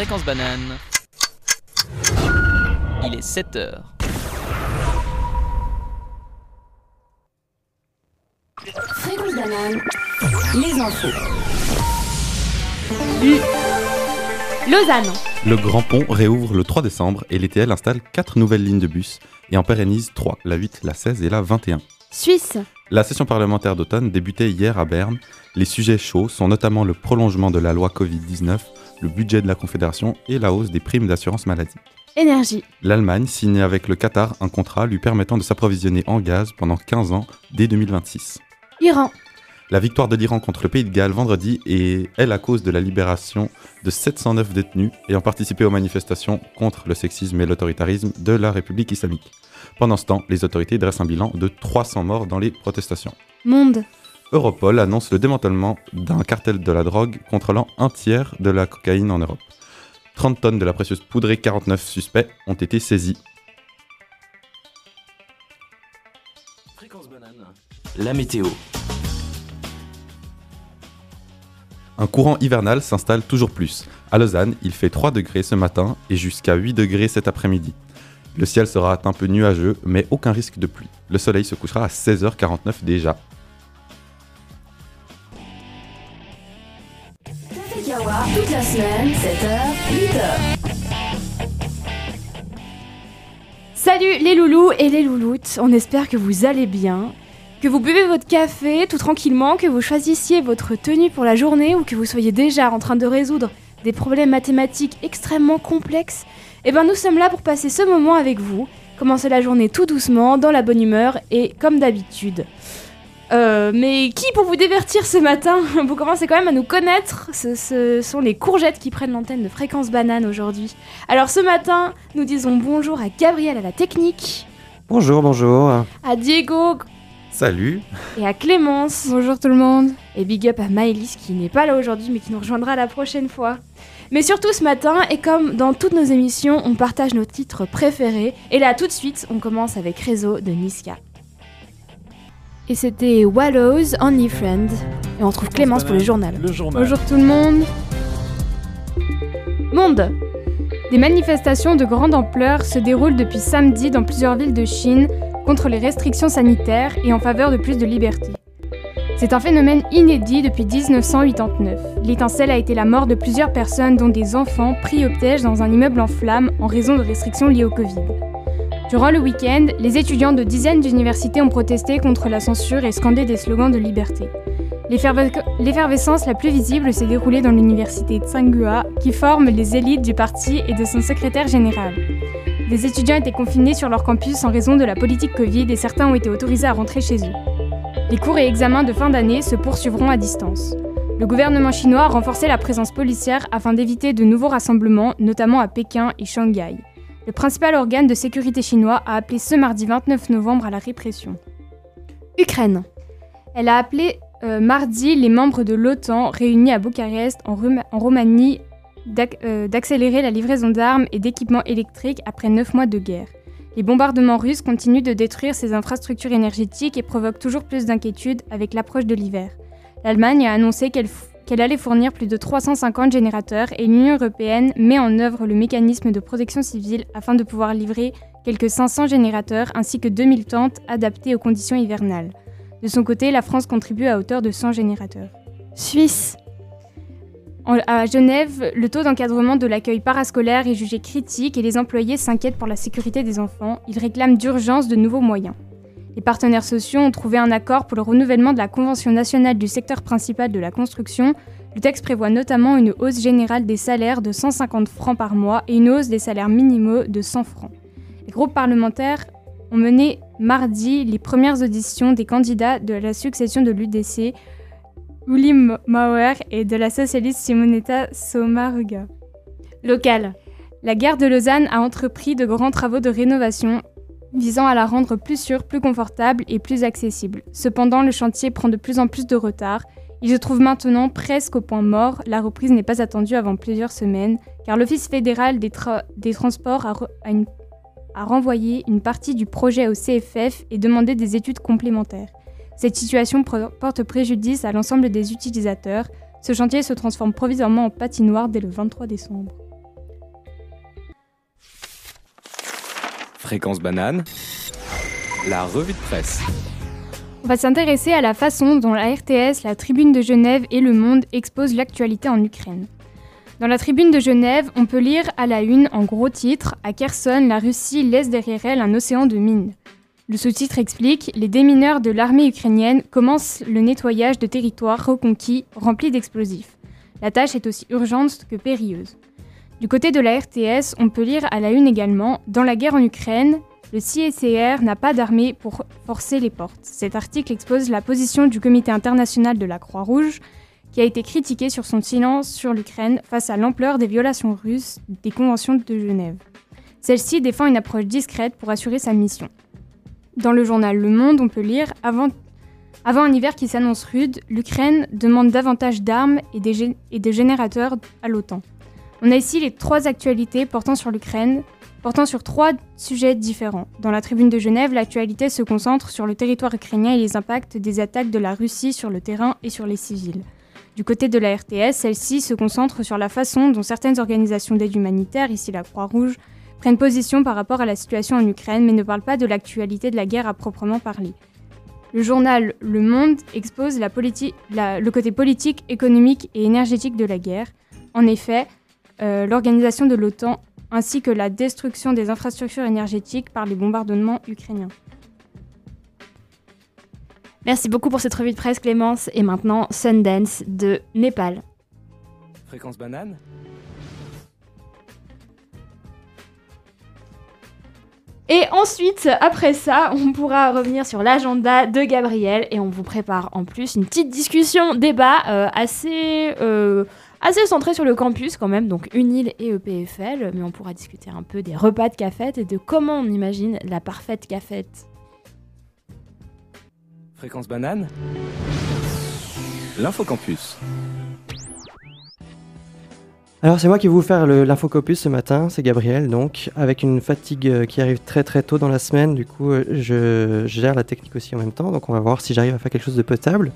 Fréquence banane. Il est 7 heures. Fréquence banane, les infos. Lausanne. Le Grand Pont réouvre le 3 décembre et l'ETL installe 4 nouvelles lignes de bus et en pérennise 3, la 8, la 16 et la 21. Suisse. La session parlementaire d'automne débutait hier à Berne. Les sujets chauds sont notamment le prolongement de la loi Covid-19, le budget de la Confédération et la hausse des primes d'assurance maladie. Énergie. L'Allemagne signe avec le Qatar un contrat lui permettant de s'approvisionner en gaz pendant 15 ans dès 2026. Iran. La victoire de l'Iran contre le pays de Galles vendredi est, elle, à cause de la libération de 709 détenus ayant participé aux manifestations contre le sexisme et l'autoritarisme de la République islamique. Pendant ce temps, les autorités dressent un bilan de 300 morts dans les protestations. Monde. Europol annonce le démantèlement d'un cartel de la drogue contrôlant un tiers de la cocaïne en Europe. 30 tonnes de la précieuse poudre et 49 suspects ont été saisis. Fréquence banane. La météo. Un courant hivernal s'installe toujours plus. À Lausanne, il fait 3 degrés ce matin et jusqu'à 8 degrés cet après-midi. Le ciel sera un peu nuageux, mais aucun risque de pluie. Le soleil se couchera à 16h49 déjà. Toute la semaine, 7h, 8h. Salut les loulous et les louloutes. On espère que vous allez bien. Que vous buvez votre café tout tranquillement, que vous choisissiez votre tenue pour la journée ou que vous soyez déjà en train de résoudre des problèmes mathématiques extrêmement complexes. Eh ben nous sommes là pour passer ce moment avec vous. Commencer la journée tout doucement, dans la bonne humeur et comme d'habitude. Euh, mais qui pour vous divertir ce matin Vous commencez quand même à nous connaître. Ce, ce sont les courgettes qui prennent l'antenne de Fréquence Banane aujourd'hui. Alors ce matin, nous disons bonjour à Gabriel à la technique, Bonjour, bonjour. à Diego Salut et à Clémence. Bonjour tout le monde. Et big up à Maëlys qui n'est pas là aujourd'hui mais qui nous rejoindra la prochaine fois. Mais surtout ce matin, et comme dans toutes nos émissions, on partage nos titres préférés. Et là tout de suite, on commence avec Réseau de Niska. Et c'était Wallows, Only Friend. Et on trouve Clémence pour le journal. Le journal. Bonjour tout le monde. Monde Des manifestations de grande ampleur se déroulent depuis samedi dans plusieurs villes de Chine contre les restrictions sanitaires et en faveur de plus de liberté. C'est un phénomène inédit depuis 1989. L'étincelle a été la mort de plusieurs personnes, dont des enfants, pris au piège dans un immeuble en flammes en raison de restrictions liées au Covid. Durant le week-end, les étudiants de dizaines d'universités ont protesté contre la censure et scandé des slogans de liberté. L'efferve- L'effervescence la plus visible s'est déroulée dans l'université de Tsinghua, qui forme les élites du parti et de son secrétaire général. Des étudiants étaient confinés sur leur campus en raison de la politique Covid et certains ont été autorisés à rentrer chez eux. Les cours et examens de fin d'année se poursuivront à distance. Le gouvernement chinois a renforcé la présence policière afin d'éviter de nouveaux rassemblements, notamment à Pékin et Shanghai. Le principal organe de sécurité chinois a appelé ce mardi 29 novembre à la répression. Ukraine. Elle a appelé euh, mardi les membres de l'OTAN réunis à Bucarest, en, Roumanie, euh, d'accélérer la livraison d'armes et d'équipements électriques après neuf mois de guerre. Les bombardements russes continuent de détruire ces infrastructures énergétiques et provoquent toujours plus d'inquiétudes avec l'approche de l'hiver. L'Allemagne a annoncé qu'elle qu'elle allait fournir plus de 350 générateurs et l'Union européenne met en œuvre le mécanisme de protection civile afin de pouvoir livrer quelques 500 générateurs ainsi que 2000 tentes adaptées aux conditions hivernales. De son côté, la France contribue à hauteur de 100 générateurs. Suisse. En- à Genève, le taux d'encadrement de l'accueil parascolaire est jugé critique et les employés s'inquiètent pour la sécurité des enfants. Ils réclament d'urgence de nouveaux moyens. Les partenaires sociaux ont trouvé un accord pour le renouvellement de la Convention nationale du secteur principal de la construction. Le texte prévoit notamment une hausse générale des salaires de 150 francs par mois et une hausse des salaires minimaux de 100 francs. Les groupes parlementaires ont mené mardi les premières auditions des candidats de la succession de l'UDC, Uli Mauer et de la socialiste Simonetta Sommaruga. Local. La gare de Lausanne a entrepris de grands travaux de rénovation visant à la rendre plus sûre, plus confortable et plus accessible. Cependant, le chantier prend de plus en plus de retard. Il se trouve maintenant presque au point mort. La reprise n'est pas attendue avant plusieurs semaines, car l'Office fédéral des, tra- des transports a, renvoyé une partie du projet au CFF et demandé des études complémentaires. Cette situation porte préjudice à l'ensemble des utilisateurs. Ce chantier se transforme provisoirement en patinoire dès le 23 décembre. Fréquence banane, la revue de presse. On va s'intéresser à la façon dont la RTS, la Tribune de Genève et Le Monde exposent l'actualité en Ukraine. Dans la Tribune de Genève, on peut lire à la une, en gros titre, À Kherson, la Russie laisse derrière elle un océan de mines. Le sous-titre explique Les démineurs de l'armée ukrainienne commencent le nettoyage de territoires reconquis remplis d'explosifs. La tâche est aussi urgente que périlleuse. Du côté de la RTS, on peut lire à la une également Dans la guerre en Ukraine, le CSCR n'a pas d'armée pour forcer les portes. Cet article expose la position du Comité international de la Croix-Rouge, qui a été critiqué sur son silence sur l'Ukraine face à l'ampleur des violations russes des conventions de Genève. Celle-ci défend une approche discrète pour assurer sa mission. Dans le journal Le Monde, on peut lire avant, un hiver qui s'annonce rude, l'Ukraine demande davantage d'armes et, et de générateurs à l'OTAN. On a ici les trois actualités portant sur l'Ukraine, portant sur trois sujets différents. Dans la tribune de Genève, l'actualité se concentre sur le territoire ukrainien et les impacts des attaques de la Russie sur le terrain et sur les civils. Du côté de la RTS, celle-ci se concentre sur la façon dont certaines organisations d'aide humanitaire, ici la Croix-Rouge, prennent position par rapport à la situation en Ukraine, mais ne parlent pas de l'actualité de la guerre à proprement parler. Le journal Le Monde expose le côté politique, économique et énergétique de la guerre. En effet, euh, l'organisation de l'OTAN ainsi que la destruction des infrastructures énergétiques par les bombardements ukrainiens. Merci beaucoup pour cette revue de presse Clémence et maintenant Sundance de Népal. Fréquence banane Et ensuite, après ça, on pourra revenir sur l'agenda de Gabriel et on vous prépare en plus une petite discussion, débat euh, assez, euh, assez centré sur le campus quand même, donc UNIL et EPFL, mais on pourra discuter un peu des repas de cafette et de comment on imagine la parfaite cafette. Fréquence banane L'infocampus. Alors c'est moi qui vais vous faire l'infocopus ce matin, c'est Gabriel donc, avec une fatigue euh, qui arrive très très tôt dans la semaine, du coup euh, je, gère la technique aussi en même temps, donc on va voir si j'arrive à faire quelque chose de potable.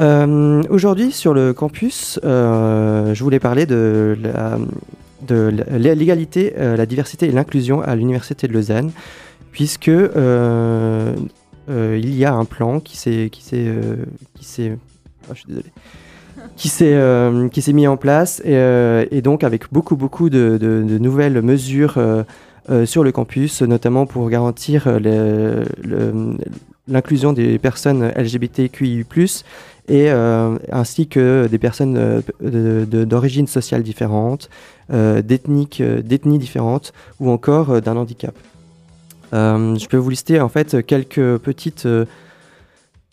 Euh, aujourd'hui sur le campus, je voulais parler de l'égalité, la diversité et l'inclusion à l'université de Lausanne, puisque il y a un plan qui s'est... qui s'est... qui s'est... Désolé qui s'est euh, qui s'est mis en place et, euh, donc avec beaucoup beaucoup de, nouvelles mesures euh, sur le campus, notamment pour garantir l'inclusion des personnes LGBTQI+, et ainsi que des personnes d'origine sociale différente, d'ethnies différentes ou encore d'un handicap. je peux vous lister en fait quelques petites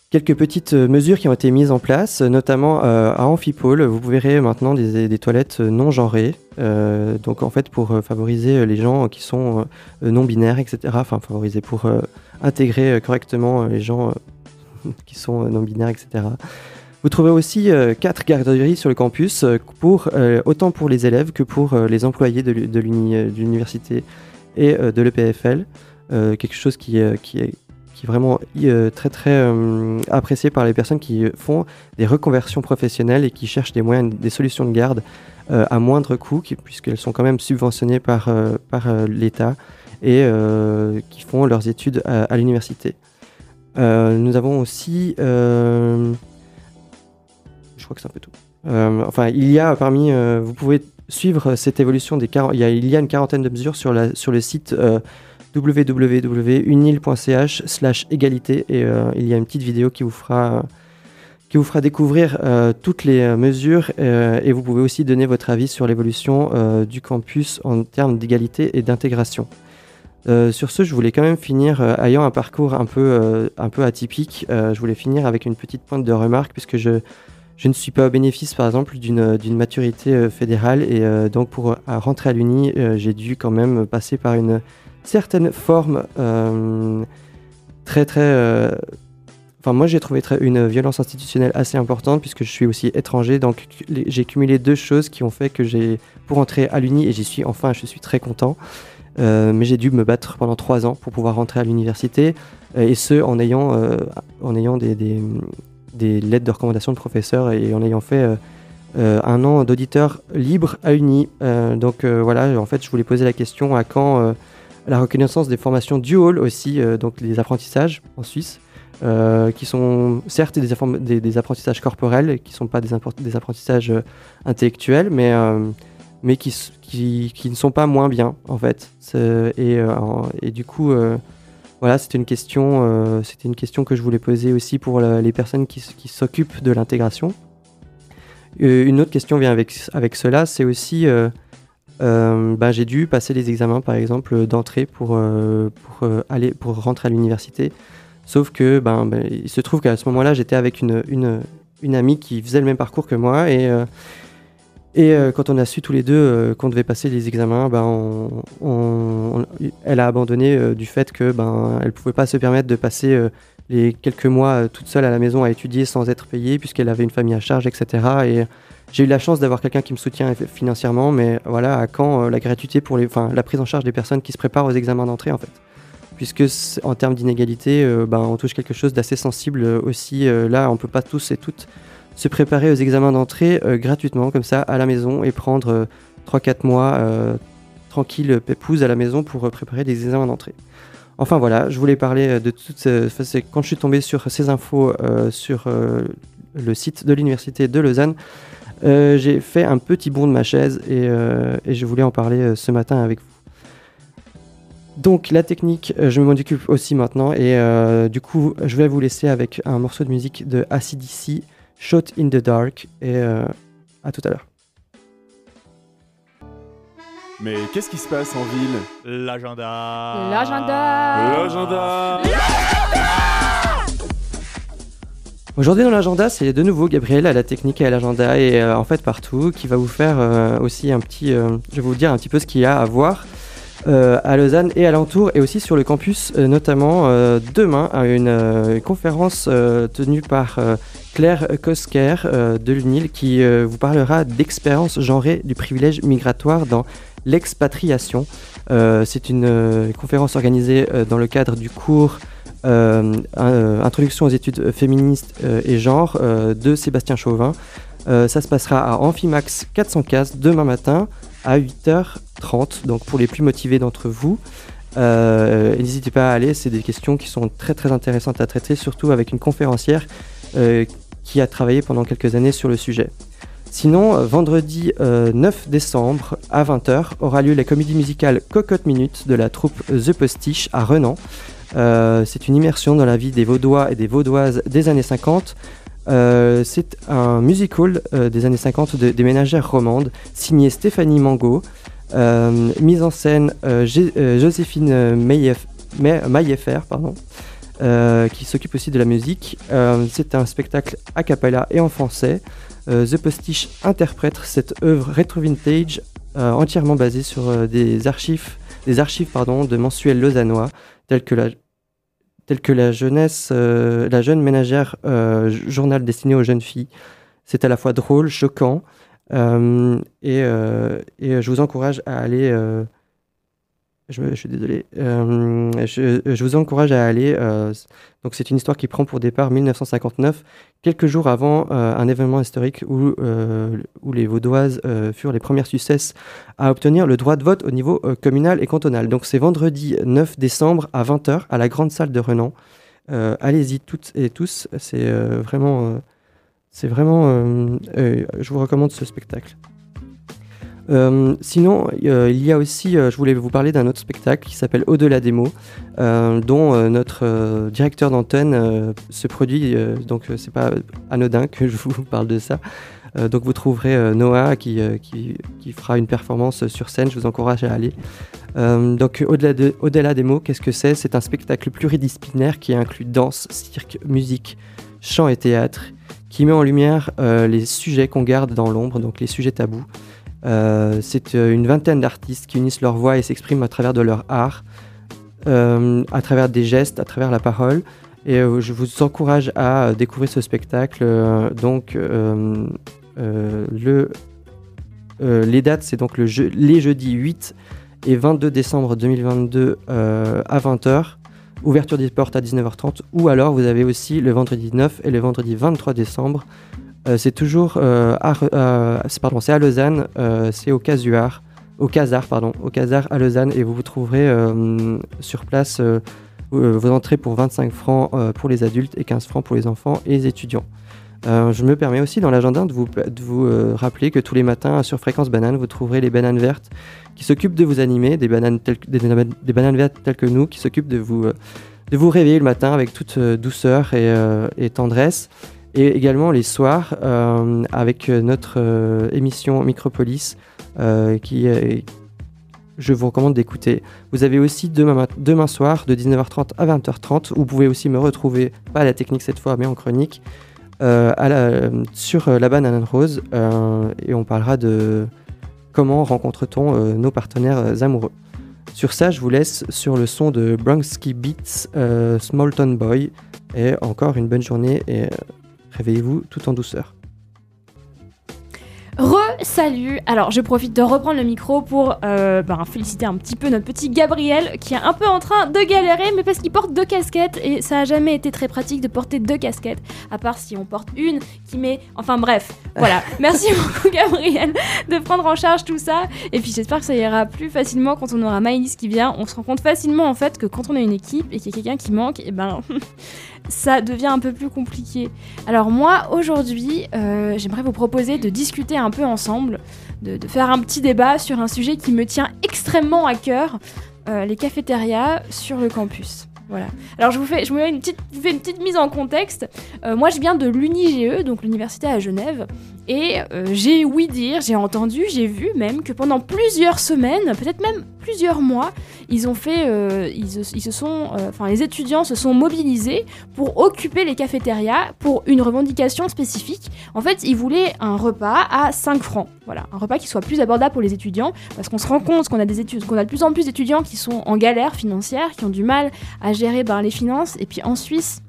quelques petites euh, mesures qui ont été mises en place, notamment euh, à Amphipole. Vous verrez maintenant des, toilettes non genrées, euh, donc en fait pour favoriser les gens qui sont non binaires, etc. Enfin favoriser pour intégrer correctement les gens qui sont non binaires, etc. Vous trouvez aussi quatre garderies sur le campus, pour, autant pour les élèves que pour les employés de l'université et de l'EPFL. quelque chose qui, est vraiment euh, très très euh, apprécié par les personnes qui font des reconversions professionnelles et qui cherchent des moyens, des solutions de garde euh, à moindre coût, puisqu'elles sont quand même subventionnées par l'État et qui font leurs études à, l'université. Nous avons aussi, je crois que c'est un peu tout. enfin, il y a parmi, vous pouvez suivre cette évolution des il y, a, il y a une quarantaine de mesures sur, la, sur le site www.unil.ch slash égalité et euh, il y a une petite vidéo qui vous fera, qui vous fera découvrir euh, toutes les euh, mesures et vous pouvez aussi donner votre avis sur l'évolution du campus en termes d'égalité et d'intégration. Sur ce, je voulais quand même finir, ayant un parcours un peu, un peu atypique, je voulais finir avec une petite pointe de remarque puisque je, je ne suis pas au bénéfice, par exemple, d'une maturité fédérale. Et donc pour rentrer à l'Uni, j'ai dû quand même passer par une certaines formes euh, très très... Euh, enfin, moi j'ai trouvé une violence institutionnelle assez importante puisque je suis aussi étranger, donc j'ai cumulé deux choses qui ont fait que j'ai, pour entrer à l'Uni, et j'y suis enfin, je suis très content, euh, mais j'ai dû me battre pendant trois ans pour pouvoir rentrer à l'université, et ce en ayant, en ayant des, des, lettres de recommandation de professeurs et en ayant fait un an d'auditeur libre à Uni. donc voilà, en fait, je voulais poser la question à quand la reconnaissance des formations dual aussi, donc les apprentissages en Suisse. qui sont certes des, des, apprentissages corporels, qui ne sont pas des apprentissages intellectuels, mais, mais qui, qui, qui, ne sont pas moins bien en fait. Et, et, du coup, voilà, c'était une question, euh, une question que je voulais poser aussi pour les personnes qui, s'occupent de l'intégration. Euh, une autre question vient avec, avec cela, c'est aussi, euh, ben, j'ai dû passer les examens par exemple d'entrée pour, pour, pour rentrer à l'université. Sauf que ben, ben, il se trouve qu'à ce moment-là, j'étais avec une, une, une, amie qui faisait le même parcours que moi et et euh, quand on a su tous les deux euh, qu'on devait passer les examens, ben, elle a abandonné euh, du fait que ben, elle pouvait pas se permettre de passer les quelques mois toute seule à la maison à étudier sans être payée, puisqu'elle avait une famille à charge, etc. Et j'ai eu la chance d'avoir quelqu'un qui me soutient financièrement, mais voilà, à quand la gratuité pour les, la prise en charge des personnes qui se préparent aux examens d'entrée, en fait puisque en termes d'inégalité, ben, on touche quelque chose d'assez sensible aussi. là, on peut pas tous et toutes se préparer aux examens d'entrée euh, gratuitement, comme ça, à la maison, et prendre 3-4 euh, mois euh, tranquille, pépouze à la maison pour préparer des examens d'entrée. Enfin voilà, je voulais parler de toutes ces... Quand je suis tombé sur ces infos sur le site de l'université de Lausanne, j'ai fait un petit bond de ma chaise et, et je voulais en parler ce matin avec vous. Donc la technique, je m'en occupe aussi maintenant et du coup je vais vous laisser avec un morceau de musique de ACDC Shot in the Dark. Et euh, à tout à l'heure. Mais qu'est-ce qui se passe en ville? L'agenda L'agenda L'agenda Aujourd'hui dans l'agenda, c'est de nouveau Gabriel à la technique et à l'agenda et euh, en fait partout qui va vous faire euh, aussi un petit, je vais vous dire un petit peu ce qu'il y a à voir à Lausanne et alentour et aussi sur le campus notamment demain à une conférence tenue par Claire Kosker euh, de l'UNIL qui euh, vous parlera d'expérience genrée du privilège migratoire dans l'expatriation. Euh, c'est une conférence organisée dans le cadre du cours Introduction aux études féministes et genre de Sébastien Chauvin. ça se passera à Amphimax 415 demain matin à 8h30, donc pour les plus motivés d'entre vous. N'hésitez pas à aller, c'est des questions qui sont très très intéressantes à traiter, surtout avec une conférencière qui a travaillé pendant quelques années sur le sujet. Sinon, euh, vendredi 9 euh, décembre à 20h aura lieu la comédie musicale Cocotte Minute de la troupe The Postiche à Renan. Euh, c'est une immersion dans la vie des Vaudois et des Vaudoises des années 50. c'est un musical des années 50 des ménagères romandes, signé Stéphanie Mango, mise en scène Joséphine Maillefer, euh, qui s'occupe aussi de la musique. Euh, c'est un spectacle a cappella et en français. Euh, The Postiche interprète cette œuvre rétro-vintage entièrement basée sur des archives, des archives pardon, de mensuels lausannois tels que la, tels que la jeunesse, la jeune ménagère, journal destiné aux jeunes filles. C'est à la fois drôle, choquant, et, et, je vous encourage à aller je, suis désolé. Euh, je, vous encourage à aller. Euh, donc, c'est une histoire qui prend pour départ 1959, quelques jours avant euh, un événement historique où, où les Vaudoises furent les premières successes à obtenir le droit de vote au niveau communal et cantonal. Donc, c'est vendredi 9 décembre à 20h à la grande salle de Renan. Allez-y toutes et tous. C'est vraiment. c'est vraiment. je vous recommande ce spectacle. Euh, sinon, euh, il y a aussi, euh, je voulais vous parler d'un autre spectacle qui s'appelle Au-delà des mots, dont notre directeur d'antenne se produit, donc c'est pas anodin que je vous parle de ça. donc vous trouverez Noah qui, qui, fera une performance sur scène, je vous encourage à aller. donc Au-delà de, au des mots, qu'est-ce que c'est? C'est un spectacle pluridisciplinaire qui inclut danse, cirque, musique, chant et théâtre, qui met en lumière les sujets qu'on garde dans l'ombre, donc les sujets tabous. Euh, c'est euh, une vingtaine d'artistes qui unissent leur voix et s'expriment à travers de leur art, euh, à travers des gestes, à travers la parole. Et je vous encourage à découvrir ce spectacle. donc, le, les dates, c'est donc le les jeudis 8 et 22 décembre 2022 à 20h. Ouverture des portes à 19h30. Ou alors, vous avez aussi le vendredi 9 et le vendredi 23 décembre c'est toujours à, euh, c'est à Lausanne, euh, c'est au Casuar, Casar, pardon, au Casar à Lausanne, et vous trouverez euh, sur place euh, euh, vos entrées pour 25 francs euh, pour les adultes et 15 francs pour les enfants et les étudiants. Euh, je me permets aussi dans l'agenda de vous, de vous euh, rappeler que tous les matins sur Fréquence Banane, vous trouverez les bananes vertes qui s'occupent de vous animer, des bananes, vertes telles que nous, qui s'occupent de vous, euh, de vous réveiller le matin avec toute euh, douceur euh, et tendresse. Et également les soirs euh, avec euh, notre euh, émission Micropolis euh, qui je vous recommande d'écouter. Vous avez aussi demain, soir de 19h30 à 20h30 où vous pouvez aussi me retrouver, pas à la technique cette fois mais en chronique, sur la banane rose et on parlera de comment rencontre-t-on nos partenaires amoureux. Sur ça, je vous laisse sur le son de Bronski Beats, Small Town Boy, et encore une bonne journée et réveillez-vous tout en douceur. Re-salut Alors je profite de reprendre le micro pour euh, ben, féliciter un petit peu notre petit Gabriel qui est un peu en train de galérer mais parce qu'il porte deux casquettes et ça a jamais été très pratique de porter deux casquettes à part si on porte une qui met... Enfin bref, voilà. Merci beaucoup Gabriel de prendre en charge tout ça et puis j'espère que ça ira plus facilement quand on aura Maïlis qui vient. On se rend compte facilement en fait que quand on a une équipe et qu'il y a quelqu'un qui manque, et ben ça devient un peu plus compliqué. Alors moi, aujourd'hui, euh, j'aimerais vous proposer de discuter un peu ensemble, de, faire un petit débat sur un sujet qui me tient extrêmement à cœur, euh, les cafétérias sur le campus. Voilà. Alors je vous fais, je vous fais une petite, je vous fais une petite mise en contexte. Euh, moi, je viens de l'UNIGE, donc l'université à Genève, et euh, j'ai ouï dire, j'ai entendu, j'ai vu même que pendant plusieurs semaines, peut-être même plusieurs mois, les étudiants se sont mobilisés pour occuper les cafétérias pour une revendication spécifique. En fait, ils voulaient un repas à 5 francs. Voilà, un repas qui soit plus abordable pour les étudiants parce qu'on se rend compte qu'on a des études, qu'on a de plus en plus d'étudiants qui sont en galère financière, qui ont du mal à gérer ben, les finances et puis en Suisse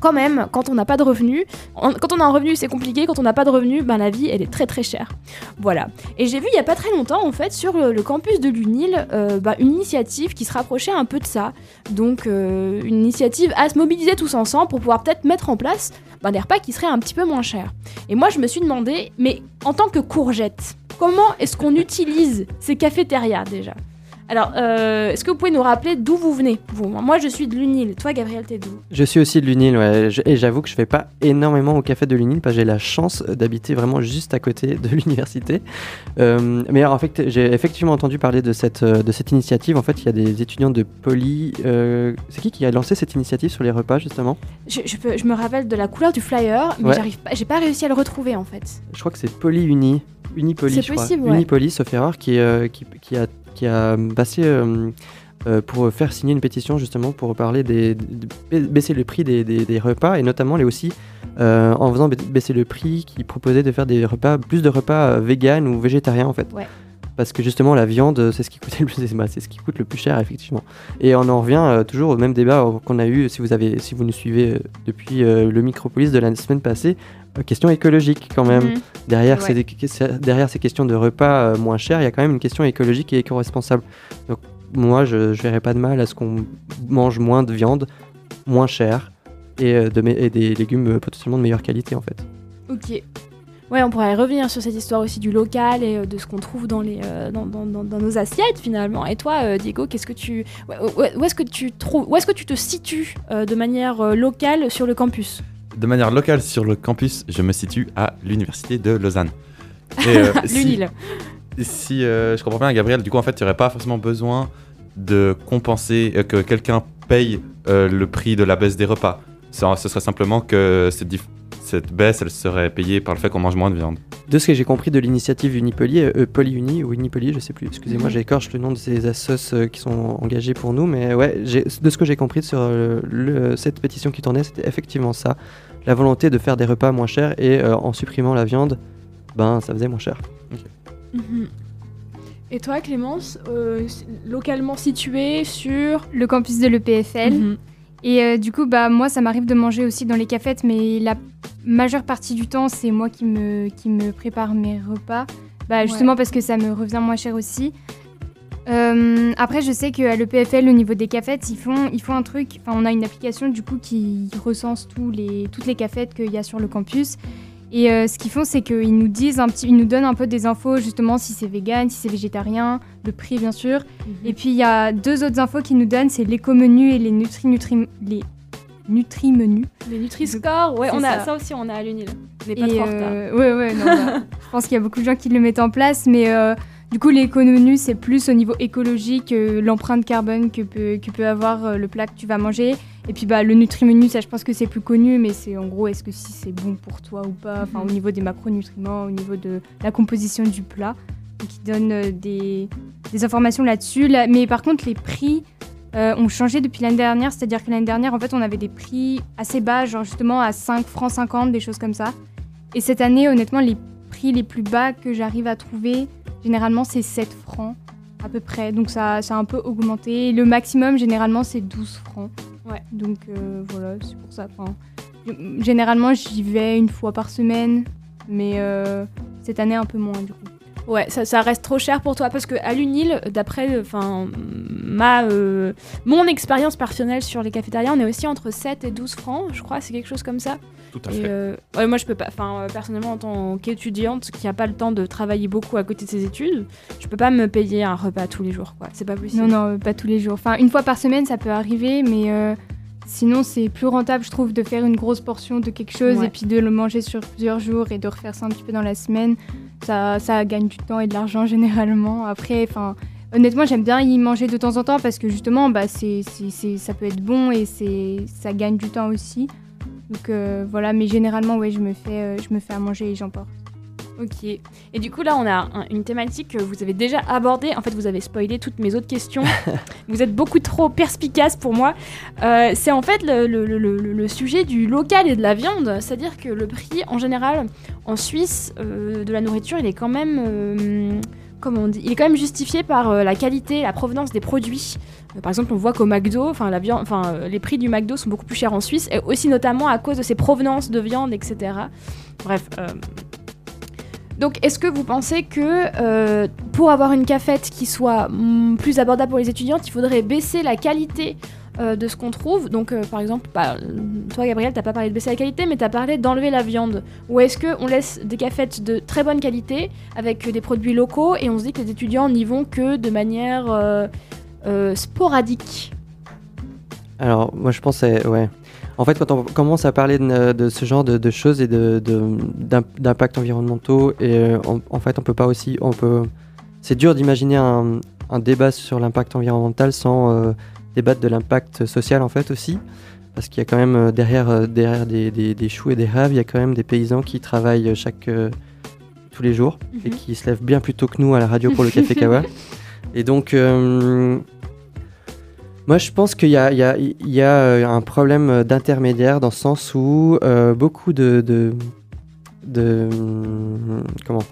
quand même, quand on n'a pas de revenus, en- quand on a un revenu c'est compliqué, quand on n'a pas de revenus, ben la vie elle est très très chère. Voilà. Et j'ai vu il y a pas très longtemps en fait sur le, campus de l'UNIL euh, bah, une initiative qui se rapprochait un peu de ça. Donc euh, une initiative à se mobiliser tous ensemble pour pouvoir peut-être mettre en place ben, des repas qui seraient un petit peu moins chers. Et moi je me suis demandé, mais en tant que courgette, comment est-ce qu'on utilise ces cafétérias déjà? Alors, euh, est-ce que vous pouvez nous rappeler d'où vous venez vous? Moi, je suis de l'UNIL. Toi, Gabriel, t'es d'où? Je suis aussi de l'UNIL, ouais, je- et j'avoue que je vais pas énormément au café de l'UNIL parce que j'ai la chance d'habiter vraiment juste à côté de l'université. Euh, mais en fait, j'ai effectivement entendu parler de cette, euh, de cette initiative. En fait, il y a des étudiants de Poly. euh, c'est qui qui a lancé cette initiative sur les repas justement? Je, je peux- je me rappelle de la couleur du flyer, mais Ouais. j'arrive pas, j'ai pas réussi à le retrouver en fait. Je crois que c'est Poly Uni. Unipoly, C'est je crois. ouais. Sauf erreur, qui, euh, qui, qui a, qui a passé euh, euh, pour faire signer une pétition justement pour parler des, de ba- baisser le prix des, des- des repas et notamment les aussi euh, en faisant ba- baisser le prix, qui proposait de faire des repas, plus de repas vegan ou végétariens en fait. Ouais. Parce que justement la viande, c'est ce qui coûtait le plus, c'est bah, ce qui coûte le plus cher effectivement. Et on en revient euh, toujours au même débat qu'on a eu si vous avez, si vous nous suivez depuis euh, le Micropolis de la semaine passée, question écologique quand même. Mhm. Derrière, Ouais. ces, que- derrière ces questions de repas euh, moins chers, il y a quand même une question écologique et éco-responsable. Donc moi, je ne verrais pas de mal à ce qu'on mange moins de viande, moins cher, et, euh, de, et des légumes euh, potentiellement de meilleure qualité en fait. Ok. Ouais, on pourrait revenir sur cette histoire aussi du local et euh, de ce qu'on trouve dans, les, euh, dans, dans- dans- dans nos assiettes finalement. Et toi, euh, Diego, qu'est-ce que tu, où est-ce que tu trouves, où est-ce que tu te situes de manière locale sur le campus? De manière locale sur le campus, je me situe à l'université de Lausanne. Et, euh, si- L'UNIL. si euh, je comprends bien, Gabriel, du coup, en fait, tu n'aurais pas forcément besoin de compenser, euh, que quelqu'un paye euh, le prix de la baisse des repas. Ça- Ce serait simplement que cette, cette baisse, elle serait payée par le fait qu'on mange moins de viande. De ce que j'ai compris de l'initiative Unipoly, euh, euh, Polyuni ou Unipoly, je sais plus, excusez-moi, Mhm. j'écorche le nom de ces assos euh, qui sont engagés pour nous, mais ouais, de ce que j'ai compris sur euh, le- cette pétition qui tournait, c'était effectivement ça, la volonté de faire des repas moins chers et euh, en supprimant la viande, ben ça faisait moins cher. Mhm. Et toi, Clémence, euh, localement située sur Le campus de l'EPFL. Mhm. Et euh, du coup, bah, moi, ça m'arrive de manger aussi dans les cafettes, mais la majeure partie du temps, c'est moi qui me, qui me prépare mes repas. Bah, justement parce que ça me revient moins cher aussi. Euh, après, je sais qu'à l'EPFL, au niveau des cafettes, ils font, ils font un truc. Enfin, on a une application du coup qui recense tous les, toutes les cafettes qu'il y a sur le campus. Et euh, ce qu'ils font, c'est qu'ils nous disent un petit, ils nous donnent un peu des infos justement si c'est vegan, si c'est végétarien, le prix bien sûr. Et puis il y a deux autres infos qu'ils nous donnent, c'est l'éco-menu et les nutri nutri les nutri-menus. Les Nutri-Score, ouais, C'est on a ça. ça. aussi, on a à l'UNIL. On n'est pas Et, trop en retard. euh, ouais, ouais, non, bah, je pense qu'il y a beaucoup de gens qui le mettent en place, mais euh, du coup, l'éco-menu, c'est plus au niveau écologique, euh, l'empreinte carbone que peut, que peut avoir euh, le plat que tu vas manger. Et puis, bah, le Nutri-menu, ça, je pense que c'est plus connu, mais c'est en gros, est-ce que si c'est bon pour toi ou pas, enfin, au niveau des macronutriments, au niveau de la composition du plat. Ils donnent euh, des, des informations là-dessus. Là- mais par contre, les prix ont changé depuis l'année dernière, c'est-à-dire que l'année dernière, en fait, on avait des prix assez bas, genre justement à 5 francs 50, des choses comme ça. Et cette année, honnêtement, les prix les plus bas que j'arrive à trouver, généralement, c'est 7 francs à peu près. Donc ça, ça a un peu augmenté. Le maximum, généralement, c'est 12 francs. Ouais. Donc euh, voilà, c'est pour ça. Enfin, généralement, j'y vais une fois par semaine, mais euh, cette année, un peu moins du coup. Ouais, ça, ça reste trop cher pour toi parce que à l'UNIL, d'après enfin ma euh, mon expérience personnelle sur les cafétériens, on est aussi entre 7 et 12 francs, je crois, c'est quelque chose comme ça. Tout à Et, fait. euh, ouais, moi je peux pas enfin euh, personnellement en tant qu'étudiante qui a pas le temps de travailler beaucoup à côté de ses études, je peux pas me payer un repas tous les jours quoi, c'est pas possible. Non, non, pas tous les jours. Enfin, une fois par semaine, ça peut arriver, mais euh, sinon, c'est plus rentable, je trouve, de faire une grosse portion de quelque chose Ouais. et puis de le manger sur plusieurs jours et de refaire ça un petit peu dans la semaine. Ça, ça gagne du temps et de l'argent généralement. Après, enfin. Honnêtement, j'aime bien y manger de temps en temps parce que justement, bah, c'est, ça peut être bon et ça gagne du temps aussi. Donc euh, voilà, mais généralement, ouais, je me fais, euh, je me fais à manger et j'emporte. Ok. Et du coup, là, on a un- une thématique que vous avez déjà abordée. En fait, vous avez spoilé toutes mes autres questions. vous êtes beaucoup trop perspicace pour moi. Euh, c'est en fait le, le- le- le- le sujet du local et de la viande. C'est-à-dire que le prix, en général, en Suisse, euh, de la nourriture, il est quand même. euh, comment on dit Il est quand même justifié par euh, la qualité, la provenance des produits. Euh, par exemple, on voit qu'au McDo, enfin, la viande, enfin, euh, les prix du McDo sont beaucoup plus chers en Suisse, et aussi notamment à cause de ses provenances de viande, etc. Bref. euh, donc, est-ce que vous pensez que euh, pour avoir une cafette qui soit mm, plus abordable pour les étudiantes, il faudrait baisser la qualité euh, de ce qu'on trouve? Donc, euh, par exemple, bah, toi, Gabriel, t'as pas parlé de baisser la qualité, mais t'as parlé d'enlever la viande. Ou est-ce qu'on laisse des cafettes de très bonne qualité avec des produits locaux et on se dit que les étudiants n'y vont que de manière sporadique? Alors, moi, je pense, ouais. En fait, quand on commence à parler de, de ce genre de, de choses et d'impacts environnementaux, et euh, en, fait, on peut pas aussi, on peut. C'est dur d'imaginer un, un débat sur l'impact environnemental sans euh, débattre de l'impact social, en fait, aussi. Parce qu'il y a quand même euh, derrière, euh, derrière des, des- des choux et des raves, il y a quand même des paysans qui travaillent chaque, euh, tous les jours et Mhm. qui se lèvent bien plus tôt que nous à la radio pour le Café Kawa. Et donc, moi, je pense qu'il y a, y y euh, un problème d'intermédiaire dans le sens où euh, beaucoup de, de, de- comment?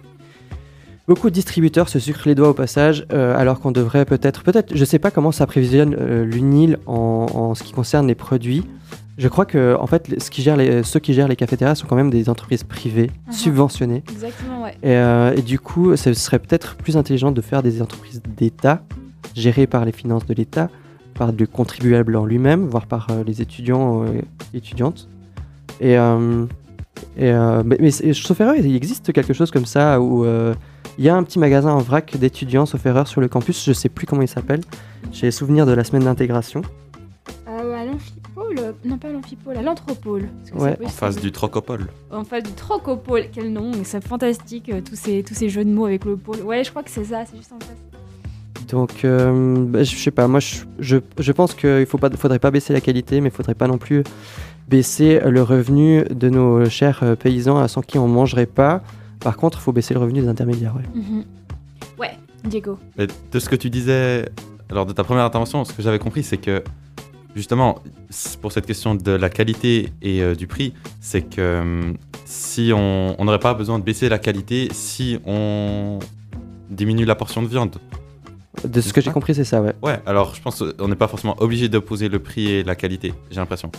Beaucoup de distributeurs se sucrent les doigts au passage, euh, alors qu'on devrait peut-être, peut-être, je sais pas comment ça prévisionne euh, l'UNIL en, en ce qui concerne les produits. Je crois que en fait, les- ce qui gère les, ceux qui gèrent les cafétérias sont quand même des entreprises privées, Mhm. subventionnées. Exactement, ouais. Et, euh, et du coup, ce serait peut-être plus intelligent de faire des entreprises d'État, gérées par les finances de l'État, par le contribuable en lui-même, voire par euh, les étudiants et étudiantes. Et, euh, et, euh, mais, sauf erreur, il existe quelque chose comme ça où euh, il y a un petit magasin en vrac d'étudiants, sauf erreur, sur le campus. Je sais plus comment il s'appelle. J'ai souvenir de la semaine d'intégration. Euh, à l'amphipôle Non, pas à l'amphipôle, à Ouais. c'est En face du Trocopole. En face du Trocopole, quel nom, mais c'est fantastique, euh, tous ces, tous ces jeux de mots avec le pôle. Ouais, je crois que c'est ça, c'est juste en face. Donc, euh, bah, je sais pas, moi je, je, je pense qu'il ne faudrait pas baisser la qualité, mais il faudrait pas non plus baisser le revenu de nos chers euh, paysans sans qui on mangerait pas. Par contre, il faut baisser le revenu des intermédiaires. Ouais. Ouais, Diego. Mais de ce que tu disais, alors de ta première intervention, ce que j'avais compris, c'est que justement, pour cette question de la qualité et euh, du prix, c'est que hum, si on n'aurait pas besoin de baisser la qualité si on diminue la portion de viande. De ce que j'ai compris, c'est ça, ouais. Ouais, alors je pense qu'on n'est pas forcément obligé d'opposer le prix et la qualité, j'ai l'impression.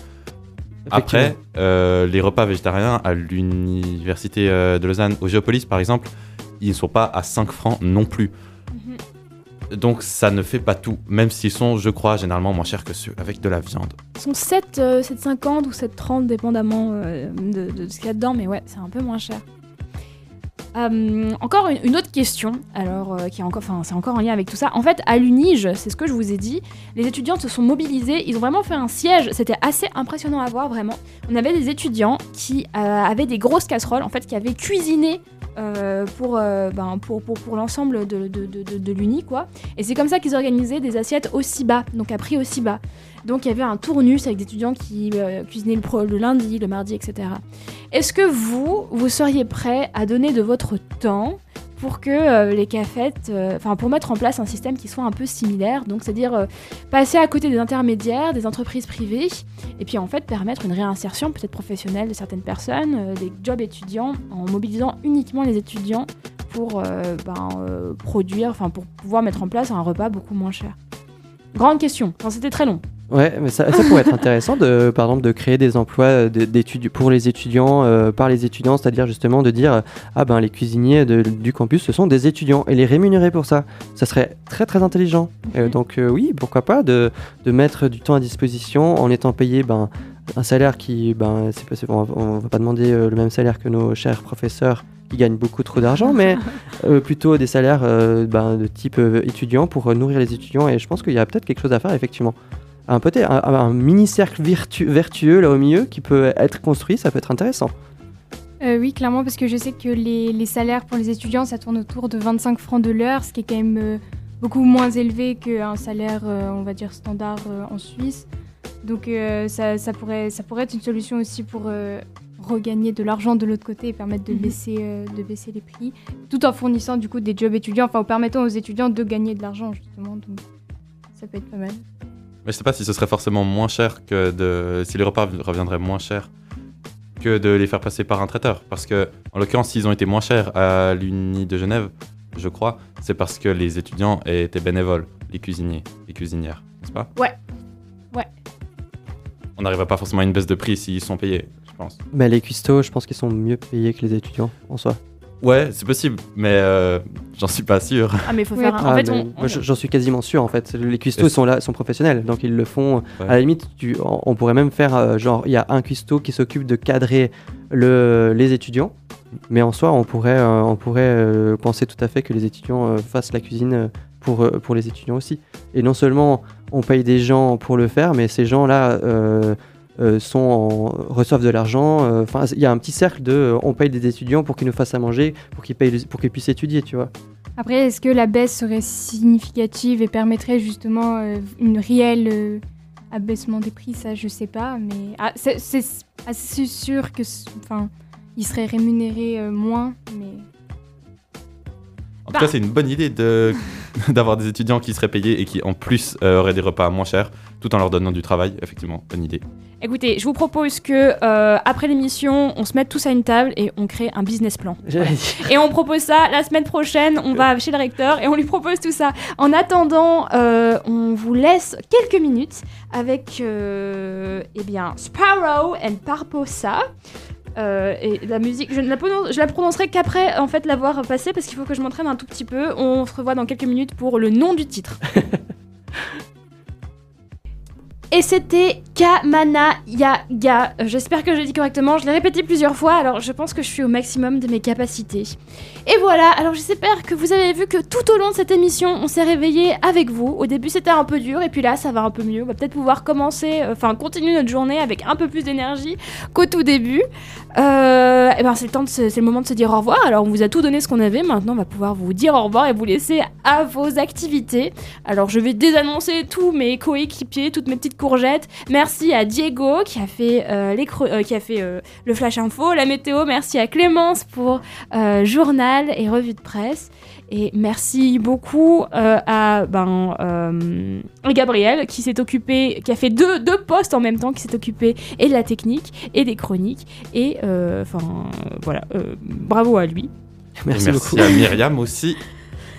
Après, euh, les repas végétariens à l'université euh, de Lausanne, au Géopolis par exemple, ils ne sont pas à 5 francs non plus. Donc ça ne fait pas tout, même s'ils sont, je crois, généralement moins chers que ceux avec de la viande. Ils sont 7, euh, 7,50 ou 7,30 dépendamment euh, de, de ce qu'il y a dedans, mais ouais, c'est un peu moins cher. Euh, encore une, autre question, alors euh, qui est encore, enfin c'est encore en lien avec tout ça. En fait, à l'Unige, c'est ce que je vous ai dit, les étudiants se sont mobilisés, ils ont vraiment fait un siège. C'était assez impressionnant à voir, vraiment. On avait des étudiants qui euh, avaient des grosses casseroles, en fait, qui avaient cuisiné pour, ben, pour, pour, pour l'ensemble de, l'Uni, quoi. Et c'est comme ça qu'ils organisaient des assiettes aussi bas, donc à prix aussi bas. Donc il y avait un tournus avec des étudiants qui cuisinaient le, le lundi, le mardi, etc. Est-ce que vous, vous seriez prêt à donner de votre temps pour que euh, les cafettes, euh, enfin pour mettre en place un système qui soit un peu similaire, donc c'est-à-dire euh, passer à côté des intermédiaires, des entreprises privées, et puis en fait permettre une réinsertion peut-être professionnelle de certaines personnes, des jobs étudiants, en mobilisant uniquement les étudiants pour ben, produire, enfin pour pouvoir mettre en place un repas beaucoup moins cher. Grande question, enfin, c'était très long. Ouais, mais ça, ça pourrait être intéressant de, par exemple, de créer des emplois euh, pour les étudiants, euh, par les étudiants, c'est-à-dire justement de dire, ah ben les cuisiniers de- du campus, ce sont des étudiants, et les rémunérer pour ça. Ça serait très très intelligent. Euh, donc euh, oui, pourquoi pas de, de mettre du temps à disposition en étant payé ben, un salaire qui, ben, c'est pas, on, va, on va pas demander le même salaire que nos chers professeurs qui gagnent beaucoup trop d'argent, mais euh, plutôt des salaires euh, ben, de type euh, étudiant pour nourrir les étudiants. Et je pense qu'il y a peut-être quelque chose à faire effectivement un, un, un mini cercle vertu- vertueux là au milieu qui peut être construit, ça peut être intéressant. Euh, oui, clairement, parce que je sais que les, les salaires pour les étudiants, ça tourne autour de 25 francs de l'heure, ce qui est quand même euh, beaucoup moins élevé qu'un salaire, euh, on va dire, standard euh, en Suisse. Donc euh, ça, ça pourrait, ça pourrait être une solution aussi pour euh, regagner de l'argent de l'autre côté et permettre de, Mhm. baisser, euh, de baisser les prix, tout en fournissant du coup des jobs étudiants, enfin en permettant aux étudiants de gagner de l'argent justement. Donc ça peut être pas mal. Mais je sais pas si ce serait forcément moins cher que de. si les repas reviendraient moins cher que de les faire passer par un traiteur. Parce que, en l'occurrence, s'ils ont été moins chers à l'Uni de Genève, je crois, c'est parce que les étudiants étaient bénévoles, les cuisiniers, les cuisinières, n'est-ce pas? Ouais. Ouais. On n'arriverait pas forcément à une baisse de prix s'ils sont payés, je pense. Mais les cuistots, je pense qu'ils sont mieux payés que les étudiants en soi. Ouais, c'est possible, mais euh, j'en suis pas sûr. Ah mais il faut faire un... En fait, on... j'en suis quasiment sûr en fait. Les cuistots sont là, sont professionnels, donc ils le font. Ouais. À la limite, tu, on, pourrait même faire euh, genre il y a un cuistot qui s'occupe de cadrer le, les étudiants, mais en soi, on pourrait, euh, on pourrait euh, penser tout à fait que les étudiants euh, fassent la cuisine pour, euh, pour les étudiants aussi. Et non seulement on paye des gens pour le faire, mais ces gens-là euh, sont en- reçoivent de l'argent. euh, Enfin, il y a un petit cercle de euh, on paye des étudiants pour qu'ils nous fassent à manger, pour qu'ils payent, pour qu'ils puissent étudier, tu vois. Après, est-ce que la baisse serait significative et permettrait justement une réelle abaissement des prix? Ça, je sais pas, mais ah, c'est assez sûr que, enfin, il serait rémunéré euh, moins, mais En Bah. tout cas, c'est une bonne idée de d'avoir des étudiants qui seraient payés et qui, en plus, euh, auraient des repas moins chers, tout en leur donnant du travail. Effectivement, bonne idée. Écoutez, je vous propose que euh, après l'émission, on se mette tous à une table et on crée un business plan. Et on propose ça la semaine prochaine. On va chez le recteur et on lui propose tout ça. En attendant, euh, on vous laisse quelques minutes avec, euh, eh bien, Sparrow and Parposa. Euh, et la musique, je ne la, prononcerai qu'après en fait l'avoir passée parce qu'il faut que je m'entraîne un tout petit peu. On se revoit dans quelques minutes pour le nom du titre. Et c'était Kamana Yaga. J'espère que je l'ai dit correctement. Je l'ai répété plusieurs fois, alors je pense que je suis au maximum de mes capacités. Et voilà, alors j'espère que vous avez vu que tout au long de cette émission, on s'est réveillé avec vous. Au début, c'était un peu dur, et puis là, ça va un peu mieux. On va peut-être pouvoir commencer, euh, enfin, continuer notre journée avec un peu plus d'énergie qu'au tout début. Euh, et ben, c'est le, moment de se dire au revoir. Alors, on vous a tout donné ce qu'on avait. Maintenant, on va pouvoir vous dire au revoir et vous laisser à vos activités. Alors, je vais désannoncer tous mes coéquipiers, toutes mes petites courgettes. Merci à Diego qui a fait, euh, les qui a fait le flash info, la météo. Merci à Clémence pour euh, journal et revue de presse. Et merci beaucoup euh, à ben, euh, Gabriel qui s'est occupé, qui a fait deux, deux postes en même temps, qui s'est occupé et de la technique et des chroniques. Et euh, enfin voilà, euh, bravo à lui. Merci, beaucoup. merci à Myriam aussi.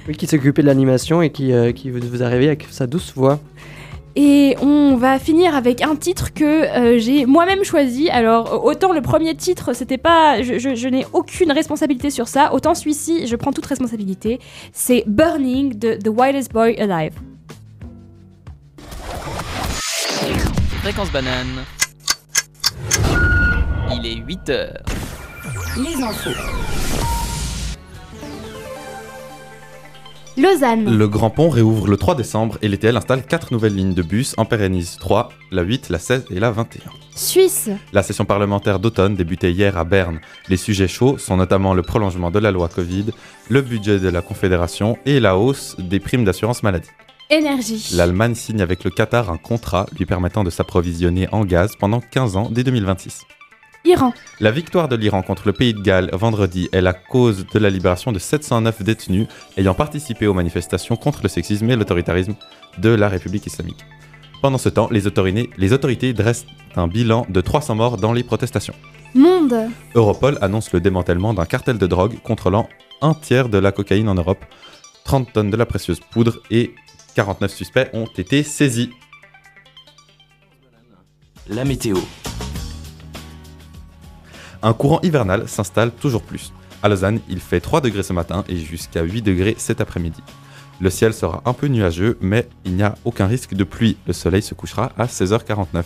Oui, qui s'occupait de l'animation et qui, euh, qui vous, vous arrivez avec sa douce voix. Et on va finir avec un titre que euh, j'ai moi-même choisi. Alors, autant le premier titre, c'était pas. Je, je- je n'ai aucune responsabilité sur ça, autant celui-ci, je prends toute responsabilité. C'est Burning de The Wildest Boy Alive. Fréquence banane. Il est 8 heures. Les infos. Lausanne. Le Grand Pont réouvre le 3 décembre et l'ETL installe 4 nouvelles lignes de bus, en pérennise 3, la 8, la 16 et la 21. Suisse. La session parlementaire d'automne débutait hier à Berne. Les sujets chauds sont notamment le prolongement de la loi Covid, le budget de la Confédération et la hausse des primes d'assurance maladie. Énergie. L'Allemagne signe avec le Qatar un contrat lui permettant de s'approvisionner en gaz pendant 15 ans dès 2026. Iran. La victoire de l'Iran contre le pays de Galles vendredi est la cause de la libération de 709 détenus ayant participé aux manifestations contre le sexisme et l'autoritarisme de la République islamique. Pendant ce temps, les autorités, les autorités dressent un bilan de 300 morts dans les protestations. Monde. Europol annonce le démantèlement d'un cartel de drogue contrôlant un tiers de la cocaïne en Europe, 30 tonnes de la précieuse poudre et 49 suspects ont été saisis. La météo. Un courant hivernal s'installe toujours plus. À Lausanne, il fait 3 degrés ce matin et jusqu'à 8 degrés cet après-midi. Le ciel sera un peu nuageux, mais il n'y a aucun risque de pluie. Le soleil se couchera à 16h49.